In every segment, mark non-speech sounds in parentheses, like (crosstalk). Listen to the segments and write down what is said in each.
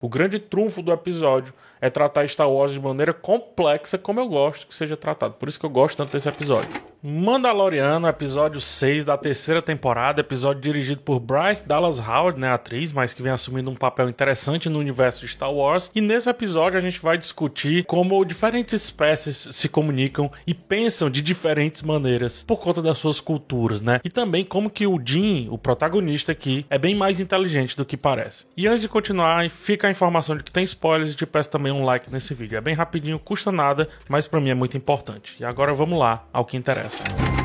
O grande trunfo do episódio é tratar Star Wars de maneira complexa, como eu gosto que seja tratado. Por isso que eu gosto tanto desse episódio. Mandaloriano, episódio 6 da terceira temporada, episódio dirigido por Bryce Dallas Howard, né, atriz, mas que vem assumindo um papel interessante no universo de Star Wars. E nesse episódio a gente vai discutir como diferentes espécies se comunicam e pensam de diferentes maneiras por conta das suas culturas, né? E também como que o Jin, o protagonista aqui, é bem mais inteligente do que parece. E antes de continuar, fica a informação de que tem spoilers e te peço também um like nesse vídeo. É bem rapidinho, custa nada, mas para mim é muito importante. E agora vamos lá ao que interessa. Yes.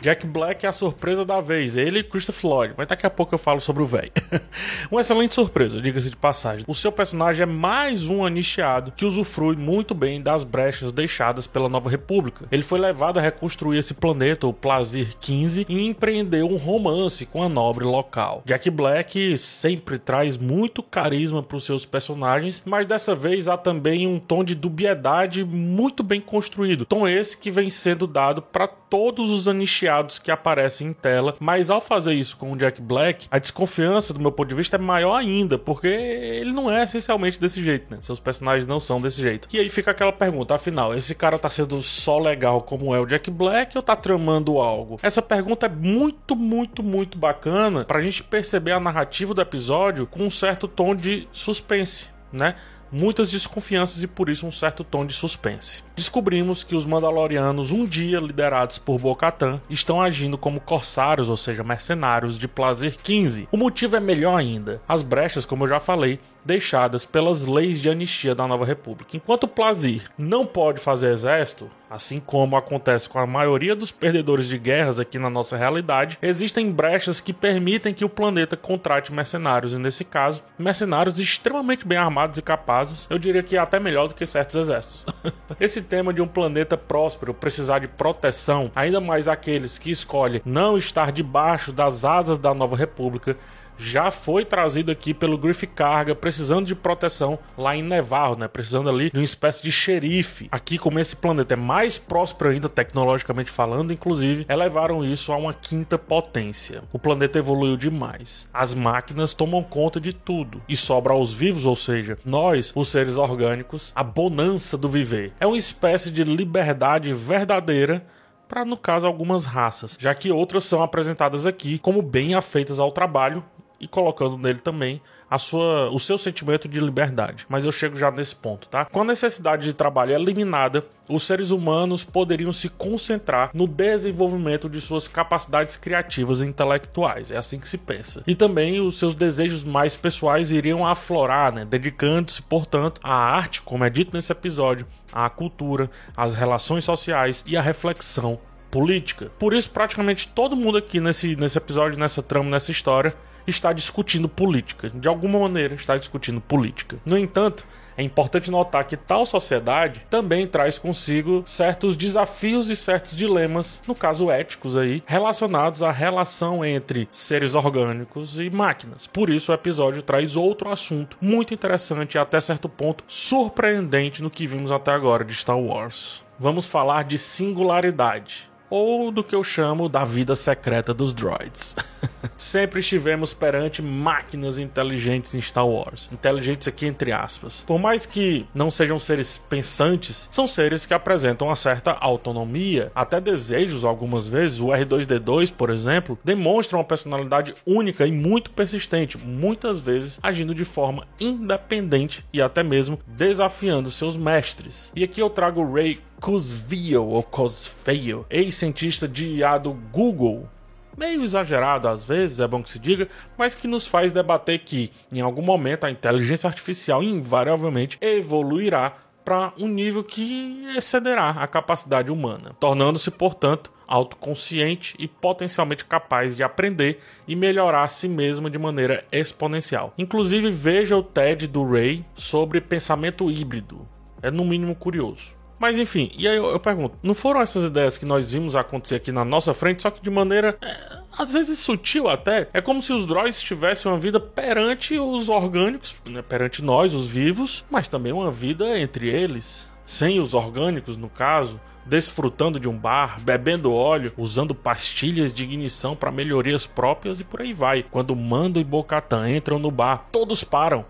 Jack Black é a surpresa da vez, ele e Christopher Lloyd, mas daqui a pouco eu falo sobre o velho. (laughs) Uma excelente surpresa, diga-se de passagem. O seu personagem é mais um anicheado que usufrui muito bem das brechas deixadas pela Nova República. Ele foi levado a reconstruir esse planeta, o Plazir 15, e empreendeu um romance com a nobre local. Jack Black sempre traz muito carisma para os seus personagens, mas dessa vez há também um tom de dubiedade muito bem construído. Tom esse que vem sendo dado para todos os anicheados que aparecem em tela, mas ao fazer isso com o Jack Black, a desconfiança do meu ponto de vista é maior ainda, porque ele não é essencialmente desse jeito, né? Seus personagens não são desse jeito. E aí fica aquela pergunta, afinal, esse cara tá sendo só legal como é o Jack Black ou tá tramando algo? Essa pergunta é muito, muito, muito bacana pra gente perceber a narrativa do episódio com um certo tom de suspense, né? muitas desconfianças e por isso um certo tom de suspense. Descobrimos que os Mandalorianos, um dia liderados por Bo-Katan, estão agindo como corsários, ou seja, mercenários de Plazer 15. O motivo é melhor ainda. As brechas, como eu já falei, deixadas pelas leis de anistia da Nova República. Enquanto Plazir não pode fazer exército, assim como acontece com a maioria dos perdedores de guerras aqui na nossa realidade, existem brechas que permitem que o planeta contrate mercenários, e nesse caso, mercenários extremamente bem armados e capazes, eu diria que até melhor do que certos exércitos. (laughs) Esse tema de um planeta próspero precisar de proteção, ainda mais aqueles que escolhem não estar debaixo das asas da Nova República, já foi trazido aqui pelo Griff Carga, precisando de proteção lá em Nevarro, né? Precisando ali de uma espécie de xerife. Aqui, como esse planeta é mais próspero ainda, tecnologicamente falando, inclusive, elevaram isso a uma quinta potência. O planeta evoluiu demais. As máquinas tomam conta de tudo e sobra aos vivos, ou seja, nós, os seres orgânicos, a bonança do viver. É uma espécie de liberdade verdadeira para, no caso, algumas raças, já que outras são apresentadas aqui como bem afeitas ao trabalho e colocando nele também a sua, o seu sentimento de liberdade. Mas eu chego já nesse ponto, tá? Com a necessidade de trabalho eliminada, os seres humanos poderiam se concentrar no desenvolvimento de suas capacidades criativas e intelectuais. É assim que se pensa. E também os seus desejos mais pessoais iriam aflorar, né? dedicando-se, portanto, à arte, como é dito nesse episódio, à cultura, às relações sociais e à reflexão política. Por isso, praticamente todo mundo aqui nesse, nesse episódio, nessa trama, nessa história, está discutindo política. De alguma maneira, está discutindo política. No entanto, é importante notar que tal sociedade também traz consigo certos desafios e certos dilemas, no caso éticos aí, relacionados à relação entre seres orgânicos e máquinas. Por isso o episódio traz outro assunto muito interessante e até certo ponto surpreendente no que vimos até agora de Star Wars. Vamos falar de singularidade ou do que eu chamo da vida secreta dos droids. (laughs) Sempre estivemos perante máquinas inteligentes em Star Wars. Inteligentes aqui entre aspas. Por mais que não sejam seres pensantes, são seres que apresentam uma certa autonomia, até desejos algumas vezes. O R2D2, por exemplo, demonstra uma personalidade única e muito persistente, muitas vezes agindo de forma independente e até mesmo desafiando seus mestres. E aqui eu trago Ray Kurzweil ou Kurzweil, ex-cientista de IA do Google, meio exagerado às vezes, é bom que se diga, mas que nos faz debater que, em algum momento, a inteligência artificial invariavelmente evoluirá para um nível que excederá a capacidade humana, tornando-se, portanto, autoconsciente e potencialmente capaz de aprender e melhorar a si mesma de maneira exponencial. Inclusive, veja o TED do Ray sobre pensamento híbrido. É no mínimo curioso. Mas enfim, e aí eu, eu, pergunto: não foram essas ideias que nós vimos acontecer aqui na nossa frente, só que de maneira. É, às vezes sutil até. É como se os droids tivessem uma vida perante os orgânicos, né, perante nós, os vivos, mas também uma vida entre eles sem os orgânicos no caso, desfrutando de um bar, bebendo óleo, usando pastilhas de ignição para melhorias próprias e por aí vai. Quando Mando e Bocatan entram no bar, todos param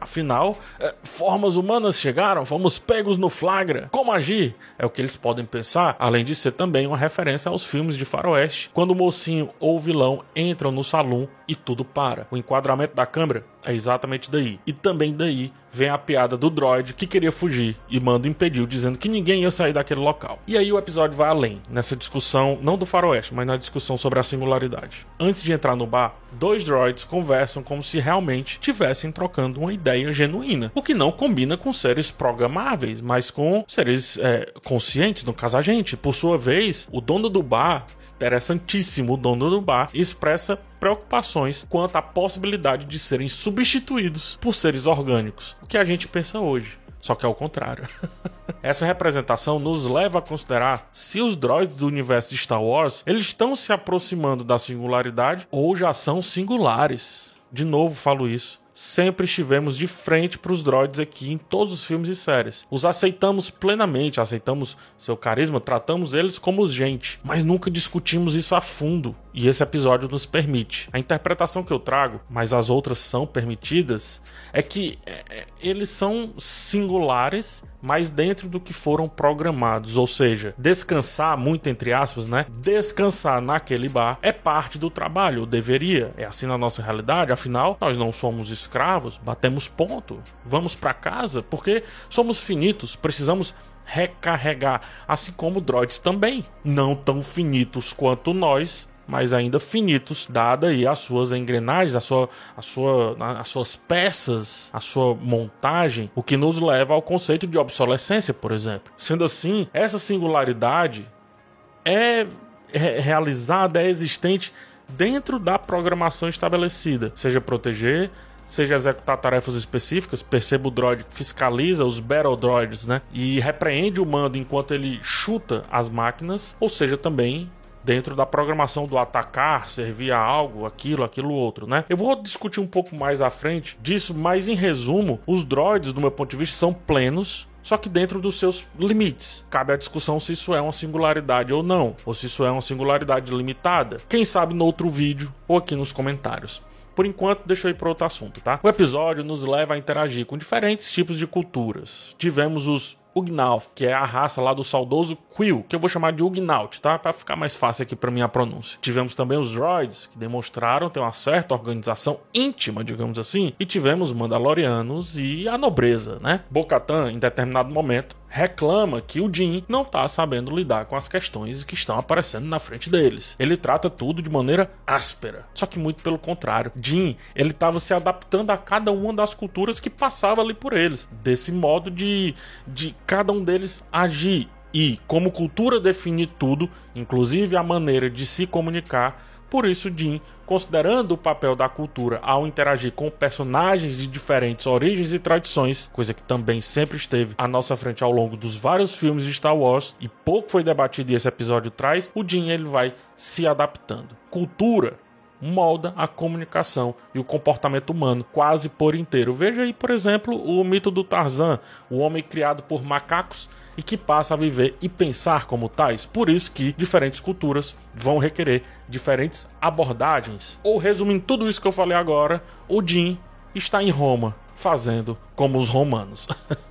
Afinal, é, formas humanas chegaram, fomos pegos no flagra. Como agir? É o que eles podem pensar, além de ser também uma referência aos filmes de faroeste, quando o mocinho ou o vilão entram no salão e tudo para. O enquadramento da câmera é exatamente daí. E também daí vem a piada do droid que queria fugir e Mando impediu, dizendo que ninguém ia sair daquele local. E aí o episódio vai além, nessa discussão, não do faroeste, mas na discussão sobre a singularidade. Antes de entrar no bar, dois droids conversam como se realmente tivessem trocando uma ideia genuína, o que não combina com seres programáveis, mas com seres é, conscientes, no caso a gente. Por sua vez, o dono do bar, interessantíssimo, o dono do bar, expressa preocupações quanto à possibilidade de serem substituídos por seres orgânicos, o que a gente pensa hoje. Só que é o contrário. (laughs) Essa representação nos leva a considerar se os droids do universo de Star Wars eles estão se aproximando da singularidade ou já são singulares. De novo falo isso sempre estivemos de frente para os droids aqui em todos os filmes e séries. Os aceitamos plenamente, aceitamos seu carisma, tratamos eles como gente, mas nunca discutimos isso a fundo. E esse episódio nos permite. A interpretação que eu trago, mas as outras são permitidas, é que é, é eles são singulares mas dentro do que foram programados, ou seja, descansar, muito entre aspas, né? Descansar naquele bar é parte do trabalho, deveria. É assim na nossa realidade, afinal, nós não somos escravos, batemos ponto, vamos para casa, porque somos finitos, precisamos recarregar, assim como droids também, não tão finitos quanto nós, mas ainda finitos, dada aí as suas engrenagens, a sua, a sua, as suas peças, a sua montagem, o que nos leva ao conceito de obsolescência, por exemplo. Sendo assim, essa singularidade é realizada, é existente dentro da programação estabelecida, seja proteger, seja executar tarefas específicas, perceba o droid fiscaliza os battle droids, né? E repreende o mando enquanto ele chuta as máquinas, ou seja, também dentro da programação do atacar, servir a algo, aquilo, aquilo outro, né? Eu vou discutir um pouco mais à frente disso, mas em resumo, os droids, do meu ponto de vista, são plenos, só que dentro dos seus limites. Cabe a discussão se isso é uma singularidade ou não, ou se isso é uma singularidade limitada. Quem sabe no outro vídeo ou aqui nos comentários. Por enquanto, deixa eu ir para outro assunto, tá? O episódio nos leva a interagir com diferentes tipos de culturas. Tivemos os Ugnauth, que é a raça lá do saudoso Quill, que eu vou chamar de Ugnaught, tá? Para ficar mais fácil aqui para minha pronúncia. Tivemos também os droids, que demonstraram ter uma certa organização íntima, digamos assim, e tivemos Mandalorianos e a nobreza, né? Bocatan, em determinado momento, reclama que o Jim não está sabendo lidar com as questões que estão aparecendo na frente deles. Ele trata tudo de maneira áspera. Só que muito pelo contrário. Jim, ele estava se adaptando a cada uma das culturas que passava ali por eles. Desse modo de, de cada um deles agir. E como cultura define tudo, inclusive a maneira de se comunicar, por isso, Jim, considerando o papel da cultura ao interagir com personagens de diferentes origens e tradições, coisa que também sempre esteve à nossa frente ao longo dos vários filmes de Star Wars e pouco foi debatido e esse episódio traz, o Jim ele vai se adaptando. Cultura molda a comunicação e o comportamento humano quase por inteiro. Veja aí, por exemplo, o mito do Tarzan, o homem criado por macacos e que passa a viver e pensar como tais. Por isso que diferentes culturas vão requerer diferentes abordagens. Ou resumindo tudo isso que eu falei agora, o Jim está em Roma fazendo como os romanos.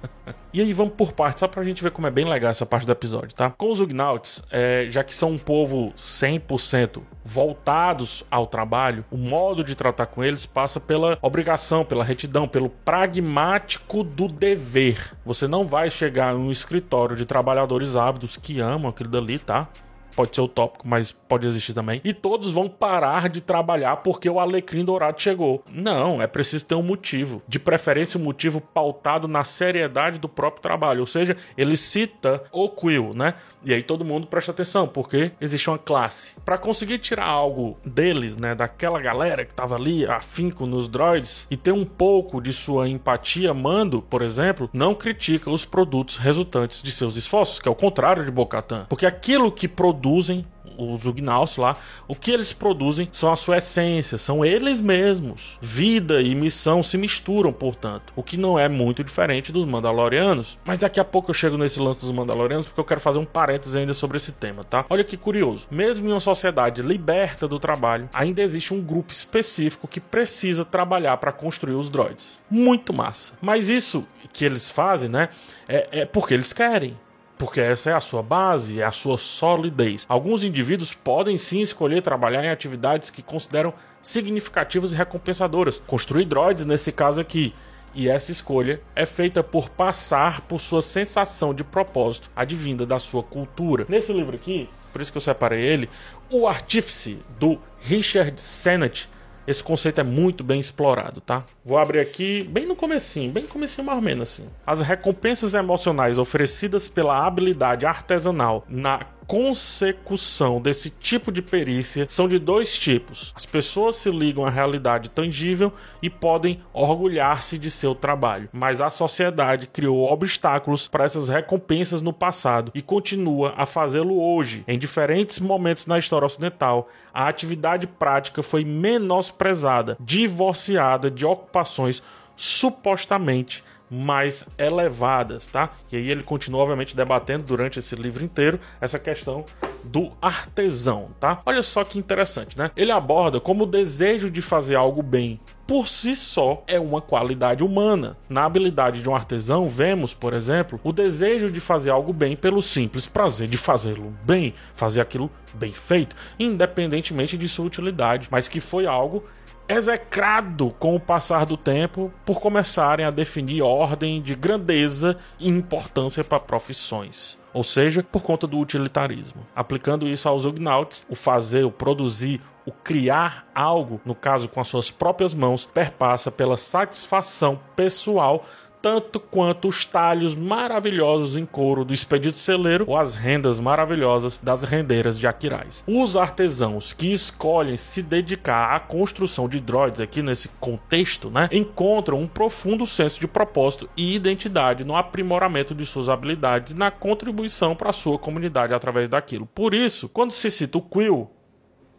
(laughs) e aí vamos por partes, só pra gente ver como é bem legal essa parte do episódio, tá? Com os Ugnaughts, é, já que são um povo 100% voltados ao trabalho, o modo de tratar com eles passa pela obrigação, pela retidão, pelo pragmático do dever. Você não vai chegar em um escritório de trabalhadores ávidos que amam aquilo dali, tá? Pode ser utópico, mas pode existir também. E todos vão parar de trabalhar porque o alecrim dourado chegou. Não, é preciso ter um motivo. De preferência, um motivo pautado na seriedade do próprio trabalho. Ou seja, ele cita o Quill, né? E aí todo mundo presta atenção, porque existe uma classe. Para conseguir tirar algo deles, né, daquela galera que tava ali afinco nos droids e ter um pouco de sua empatia, Mando, por exemplo, não critica os produtos resultantes de seus esforços, que é o contrário de Bocatan, porque aquilo que produzem os Ugnaughts lá, o que eles produzem são a sua essência, são eles mesmos. Vida e missão se misturam, portanto, o que não é muito diferente dos Mandalorianos. Mas daqui a pouco eu chego nesse lance dos Mandalorianos porque eu quero fazer um parênteses ainda sobre esse tema, tá? Olha que curioso. Mesmo em uma sociedade liberta do trabalho, ainda existe um grupo específico que precisa trabalhar para construir os droids. Muito massa. Mas isso que eles fazem, né, é, é porque eles querem porque essa é a sua base, é a sua solidez. Alguns indivíduos podem sim escolher trabalhar em atividades que consideram significativas e recompensadoras. Construir droids, nesse caso aqui. E essa escolha é feita por passar por sua sensação de propósito, advinda da sua cultura. Nesse livro aqui, por isso que eu separei ele, O Artífice, do Richard Sennett, esse conceito é muito bem explorado, tá? Vou abrir aqui bem no comecinho, bem no comecinho mais ou menos assim. As recompensas emocionais oferecidas pela habilidade artesanal na consecução desse tipo de perícia são de dois tipos. As pessoas se ligam à realidade tangível e podem orgulhar-se de seu trabalho, mas a sociedade criou obstáculos para essas recompensas no passado e continua a fazê-lo hoje. Em diferentes momentos na história ocidental, a atividade prática foi menosprezada, divorciada de ocupações supostamente mais elevadas, tá? E aí ele continua, obviamente, debatendo durante esse livro inteiro essa questão do artesão, tá? Olha só que interessante, né? Ele aborda como o desejo de fazer algo bem por si só é uma qualidade humana. Na habilidade de um artesão, vemos, por exemplo, o desejo de fazer algo bem pelo simples prazer de fazê-lo bem, fazer aquilo bem feito, independentemente de sua utilidade, mas que foi algo execrado com o passar do tempo por começarem a definir ordem de grandeza e importância para profissões. Ou seja, por conta do utilitarismo. Aplicando isso aos Ugnaughts, o fazer, o produzir, o criar algo, no caso com as suas próprias mãos, perpassa pela satisfação pessoal tanto quanto os talhos maravilhosos em couro do expedito celeiro ou as rendas maravilhosas das rendeiras de Aquiraz. Os artesãos que escolhem se dedicar à construção de droids aqui nesse contexto, né, encontram um profundo senso de propósito e identidade no aprimoramento de suas habilidades na contribuição para sua comunidade através daquilo. Por isso, quando se cita o Quill,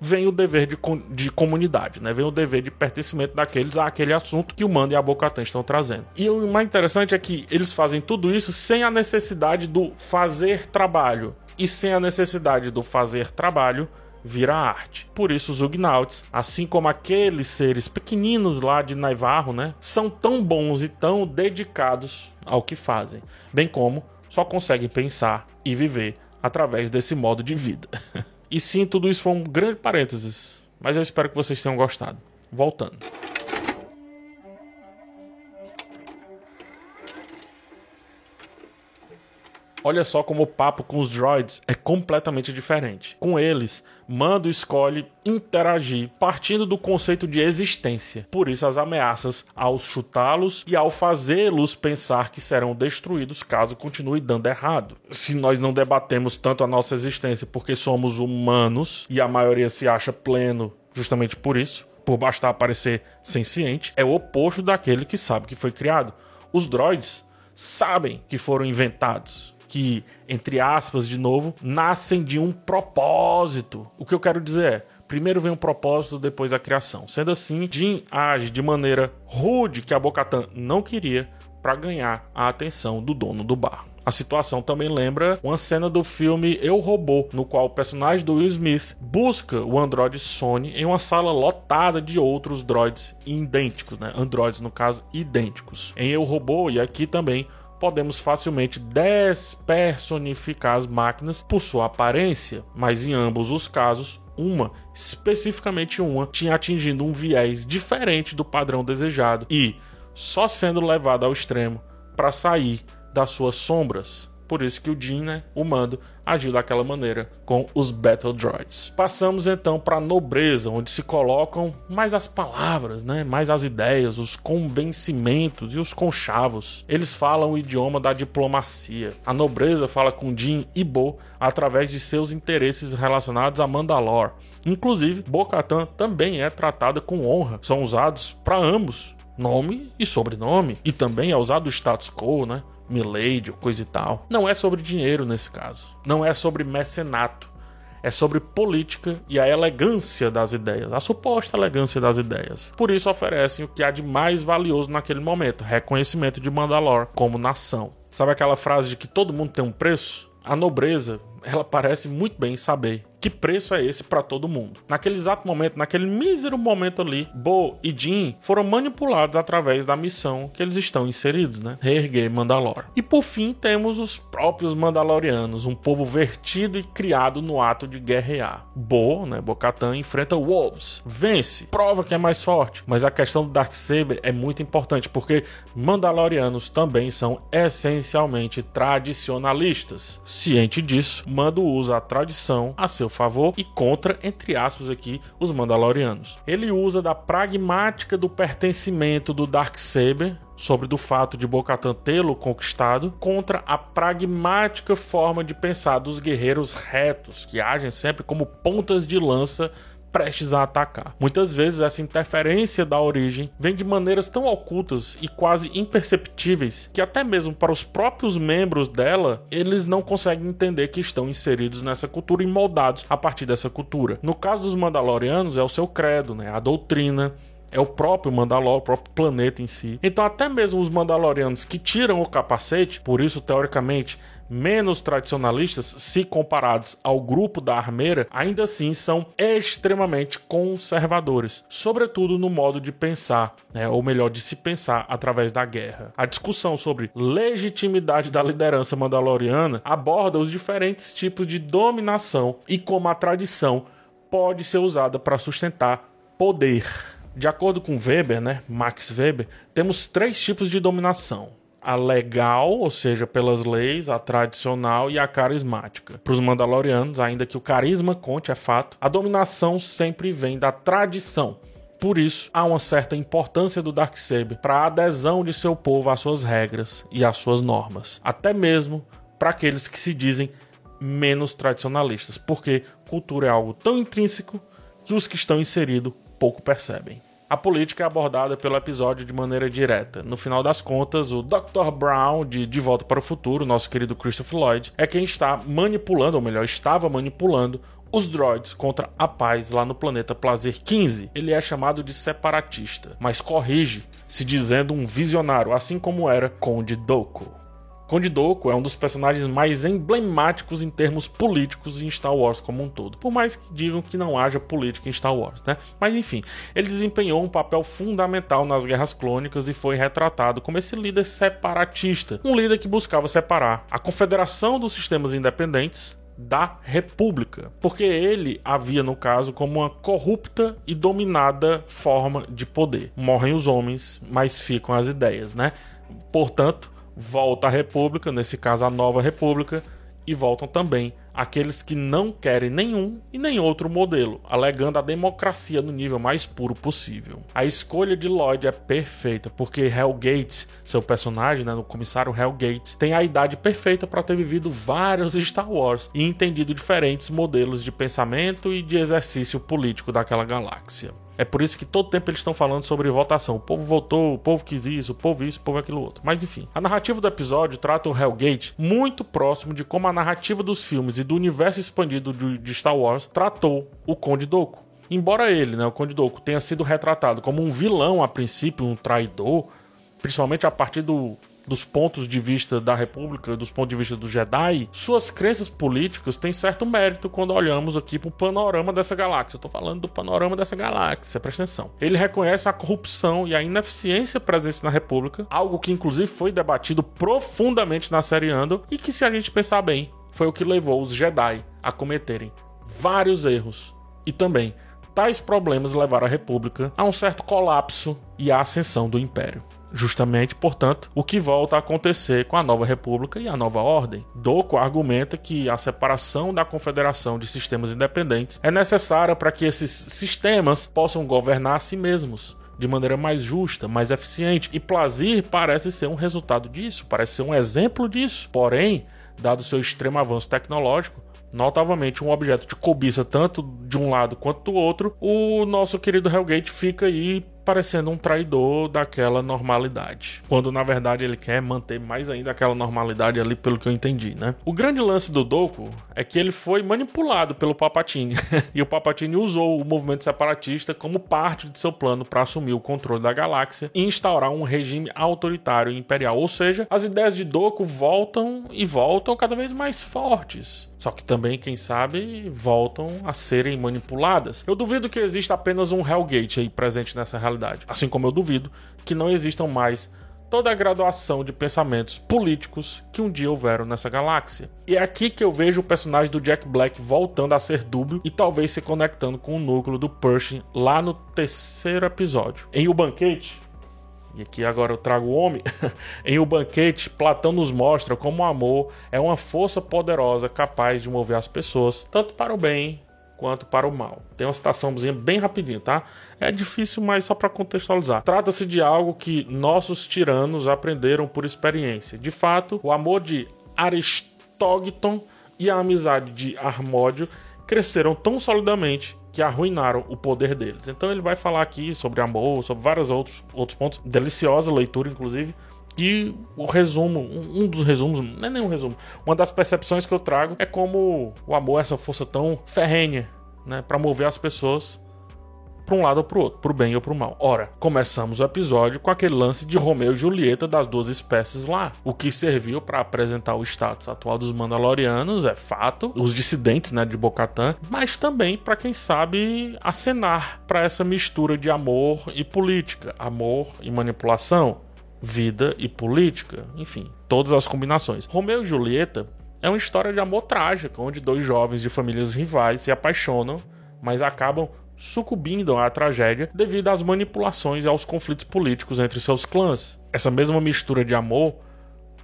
vem o dever de, de comunidade, né? Vem o dever de pertencimento daqueles àquele assunto que o Mando e a Bocatan estão trazendo. E o mais interessante é que eles fazem tudo isso sem a necessidade do fazer trabalho e sem a necessidade do fazer trabalho vira arte. Por isso os Ugnaughts, assim como aqueles seres pequeninos lá de Naivarro, né, são tão bons e tão dedicados ao que fazem, bem como só conseguem pensar e viver através desse modo de vida. (laughs) E sim, tudo isso foi um grande parênteses, mas eu espero que vocês tenham gostado. Voltando. Olha só como o papo com os droids é completamente diferente. Com eles, Mando escolhe interagir partindo do conceito de existência. Por isso, as ameaças ao chutá-los e ao fazê-los pensar que serão destruídos caso continue dando errado. Se nós não debatemos tanto a nossa existência porque somos humanos e a maioria se acha pleno justamente por isso, por bastar parecer senciente, é o oposto daquele que sabe que foi criado. Os droids sabem que foram inventados que, entre aspas, de novo, nascem de um propósito. O que eu quero dizer é. Primeiro vem o propósito, depois a criação. Sendo assim, Jin age de maneira rude que a Bocatan não queria para ganhar a atenção do dono do bar. A situação também lembra uma cena do filme Eu Robô, no qual o personagem do Will Smith busca o androide Sony em uma sala lotada de outros droids idênticos, né? Androids, no caso, idênticos. Em Eu Robô e aqui também podemos facilmente despersonificar as máquinas por sua aparência, mas em ambos os casos, uma, especificamente uma, tinha atingido um viés diferente do padrão desejado e só sendo levada ao extremo para sair das suas sombras. Por isso que o Jin, né, o mando, agiu daquela maneira com os Battle Droids. Passamos então para a nobreza, onde se colocam mais as palavras, né, mais as ideias, os convencimentos e os conchavos. Eles falam o idioma da diplomacia. A nobreza fala com Jin e Bo através de seus interesses relacionados a Mandalore. Inclusive, Bo-Katan também é tratada com honra. São usados para ambos nome e sobrenome. E também é usado o status quo, né? Milady, coisa e tal. Não é sobre dinheiro nesse caso. Não é sobre mecenato. é sobre política e a elegância das ideias, a suposta elegância das ideias. Por isso oferecem o que há de mais valioso naquele momento: reconhecimento de Mandalor como nação. Sabe aquela frase de que todo mundo tem um preço? A nobreza, ela parece muito bem saber que preço é esse para todo mundo. Naquele exato momento, naquele mísero momento ali, Bo e Jin foram manipulados através da missão que eles estão inseridos, né? Reerguer Mandalor. E por fim, temos os próprios Mandalorianos, um povo vertido e criado no ato de guerrear. Bo, né, Bo-Katan enfrenta Wolves, vence, prova que é mais forte, mas a questão do Darksaber é muito importante porque Mandalorianos também são essencialmente tradicionalistas. Ciente disso, Mando usa a tradição a seu favor e contra, entre aspas, aqui, os Mandalorianos. Ele usa da pragmática do pertencimento do Darksaber sobre do fato de Bo-Katan tê-lo conquistado contra a pragmática forma de pensar dos guerreiros retos que agem sempre como pontas de lança prestes a atacar. Muitas vezes essa interferência da origem vem de maneiras tão ocultas e quase imperceptíveis que até mesmo para os próprios membros dela, eles não conseguem entender que estão inseridos nessa cultura e moldados a partir dessa cultura. No caso dos Mandalorianos é o seu credo, né? A doutrina, é o próprio Mandalor, o próprio planeta em si. Então, até mesmo os Mandalorianos que tiram o capacete, por isso, teoricamente, menos tradicionalistas, se comparados ao grupo da Armeira, ainda assim são extremamente conservadores, sobretudo no modo de pensar, né, ou melhor, de se pensar através da guerra. A discussão sobre legitimidade da liderança mandaloriana aborda os diferentes tipos de dominação e como a tradição pode ser usada para sustentar poder. De acordo com Weber, né, Max Weber, temos três tipos de dominação a legal, ou seja, pelas leis, a tradicional e a carismática. Para os Mandalorianos, ainda que o carisma conte, é fato, a dominação sempre vem da tradição. Por isso, há uma certa importância do Darksaber para a adesão de seu povo às suas regras e às suas normas, até mesmo para aqueles que se dizem menos tradicionalistas, porque cultura é algo tão intrínseco que os que estão inseridos pouco percebem. A política é abordada pelo episódio de maneira direta. No final das contas, o Dr. Brown, de De Volta para o Futuro, nosso querido Christopher Lloyd, é quem está manipulando, ou melhor, estava manipulando os droids contra a paz lá no planeta Plazer 15. Ele é chamado de separatista, mas corrige, se dizendo um visionário, assim como era Conde Dooku. Conde é um dos personagens mais emblemáticos em termos políticos em Star Wars como um todo. Por mais que digam que não haja política em Star Wars, né? Mas enfim, ele desempenhou um papel fundamental nas guerras clônicas e foi retratado como esse líder separatista, um líder que buscava separar a confederação dos sistemas independentes da República, porque ele havia, no caso, como uma corrupta e dominada forma de poder. Morrem os homens, mas ficam as ideias, né? Portanto, volta a República, nesse caso a nova República, e voltam também aqueles que não querem nenhum e nem outro modelo, alegando a democracia no nível mais puro possível. A escolha de Lloyd é perfeita, porque Hellgate, seu personagem, né, o comissário Hellgate, tem a idade perfeita para ter vivido vários Star Wars e entendido diferentes modelos de pensamento e de exercício político daquela galáxia. É por isso que todo tempo eles estão falando sobre votação. O povo votou, o povo quis isso, o povo isso, o povo aquilo outro. Mas enfim, a narrativa do episódio trata o Hellgate muito próximo de como a narrativa dos filmes e do universo expandido de Star Wars tratou o Conde Dooku. Embora ele, né, o Conde Dooku, tenha sido retratado como um vilão a princípio, um traidor, principalmente a partir do dos pontos de vista da República, dos pontos de vista do Jedi, suas crenças políticas têm certo mérito quando olhamos aqui para o panorama dessa galáxia. Eu tô falando do panorama dessa galáxia, presta atenção. Ele reconhece a corrupção e a ineficiência presentes na República, algo que inclusive foi debatido profundamente na série Andor e que, se a gente pensar bem, foi o que levou os Jedi a cometerem vários erros e também tais problemas levaram a República a um certo colapso e a ascensão do Império. Justamente, portanto, o que volta a acontecer com a nova república e a nova ordem. Doco argumenta que a separação da confederação de sistemas independentes é necessária para que esses sistemas possam governar a si mesmos de maneira mais justa, mais eficiente. E Plazir parece ser um resultado disso, parece ser um exemplo disso. Porém, dado seu extremo avanço tecnológico, notavelmente um objeto de cobiça tanto de um lado quanto do outro, o nosso querido Hellgate fica aí parecendo um traidor daquela normalidade. Quando na verdade ele quer manter mais ainda aquela normalidade ali, pelo que eu entendi, né? O grande lance do Doku é que ele foi manipulado pelo Papatini. (laughs) e o Papatini usou o movimento separatista como parte de seu plano para assumir o controle da galáxia e instaurar um regime autoritário e imperial. Ou seja, as ideias de Doku voltam e voltam cada vez mais fortes. Só que também, quem sabe, voltam a serem manipuladas. Eu duvido que exista apenas um Hellgate aí presente nessa realidade. Assim como eu duvido que não existam mais toda a graduação de pensamentos políticos que um dia houveram nessa galáxia. E é aqui que eu vejo o personagem do Jack Black voltando a ser dúbio e talvez se conectando com o núcleo do Pershing lá no terceiro episódio. Em O Banquete, e aqui agora eu trago o homem. (laughs) em O Banquete, Platão nos mostra como o amor é uma força poderosa capaz de mover as pessoas, tanto para o bem quanto para o mal. Tem uma citaçãozinha bem rapidinho, tá? É difícil, mas só para contextualizar. Trata-se de algo que nossos tiranos aprenderam por experiência. De fato, o amor de Aristógton e a amizade de Armódio cresceram tão solidamente que arruinaram o poder deles. Então ele vai falar aqui sobre amor, sobre vários outros, outros pontos. Deliciosa leitura, inclusive. E o resumo, um, dos resumos, não é nem um resumo, uma das percepções que eu trago é como o amor é essa força tão ferrenha, né, para mover as pessoas para um lado ou para o outro, para o bem ou para o mal. Ora, começamos o episódio com aquele lance de Romeu e Julieta das duas espécies lá, o que serviu para apresentar o status atual dos Mandalorianos, é fato, os dissidentes, né, de Bocatã, mas também para quem sabe acenar para essa mistura de amor e política, amor e manipulação, vida e política, enfim, todas as combinações. Romeu e Julieta é uma história de amor trágica, onde dois jovens de famílias rivais se apaixonam, mas acabam sucumbindo à tragédia devido às manipulações e aos conflitos políticos entre seus clãs. Essa mesma mistura de amor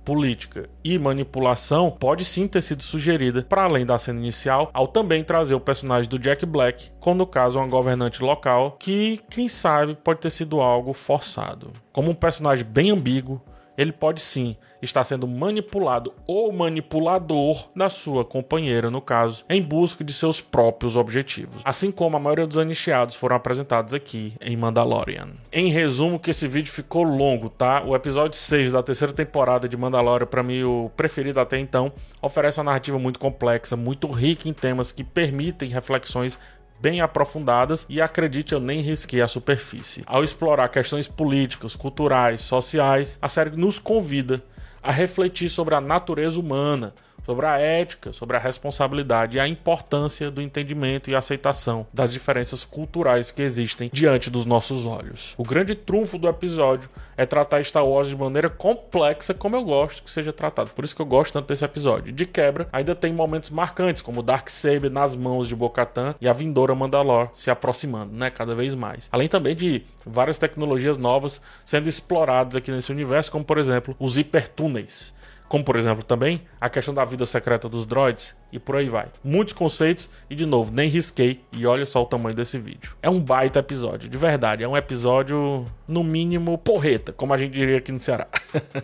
política e manipulação pode sim ter sido sugerida para além da cena inicial, ao também trazer o personagem do Jack Black, no caso uma governante local, que quem sabe pode ter sido algo forçado. Como um personagem bem ambíguo, ele pode sim estar sendo manipulado ou manipulador da sua companheira, no caso, em busca de seus próprios objetivos. Assim como a maioria dos anicheados foram apresentados aqui em Mandalorian. Em resumo, que esse vídeo ficou longo, tá? O episódio 6 da terceira temporada de Mandalorian, para mim o preferido até então, oferece uma narrativa muito complexa, muito rica em temas que permitem reflexões bem aprofundadas e acredite, eu nem risquei a superfície. Ao explorar questões políticas, culturais, sociais, a série nos convida a refletir sobre a natureza humana, sobre a ética, sobre a responsabilidade e a importância do entendimento e aceitação das diferenças culturais que existem diante dos nossos olhos. O grande trunfo do episódio é tratar Star Wars de maneira complexa, como eu gosto que seja tratado. Por isso que eu gosto tanto desse episódio. De quebra, ainda tem momentos marcantes, como o Dark Saber nas mãos de Bo-Katan e a vindoura Mandalor se aproximando, né, cada vez mais. Além também de várias tecnologias novas sendo exploradas aqui nesse universo, como por exemplo, os hipertúneis como por exemplo também a questão da vida secreta dos droids e por aí vai. Muitos conceitos e de novo, nem risquei e olha só o tamanho desse vídeo. É um baita episódio, de verdade, é um episódio no mínimo porreta, como a gente diria aqui no Ceará.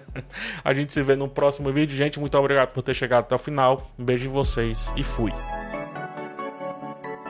(laughs) a gente se vê no próximo vídeo, gente, muito obrigado por ter chegado até o final. Um beijo em vocês e fui.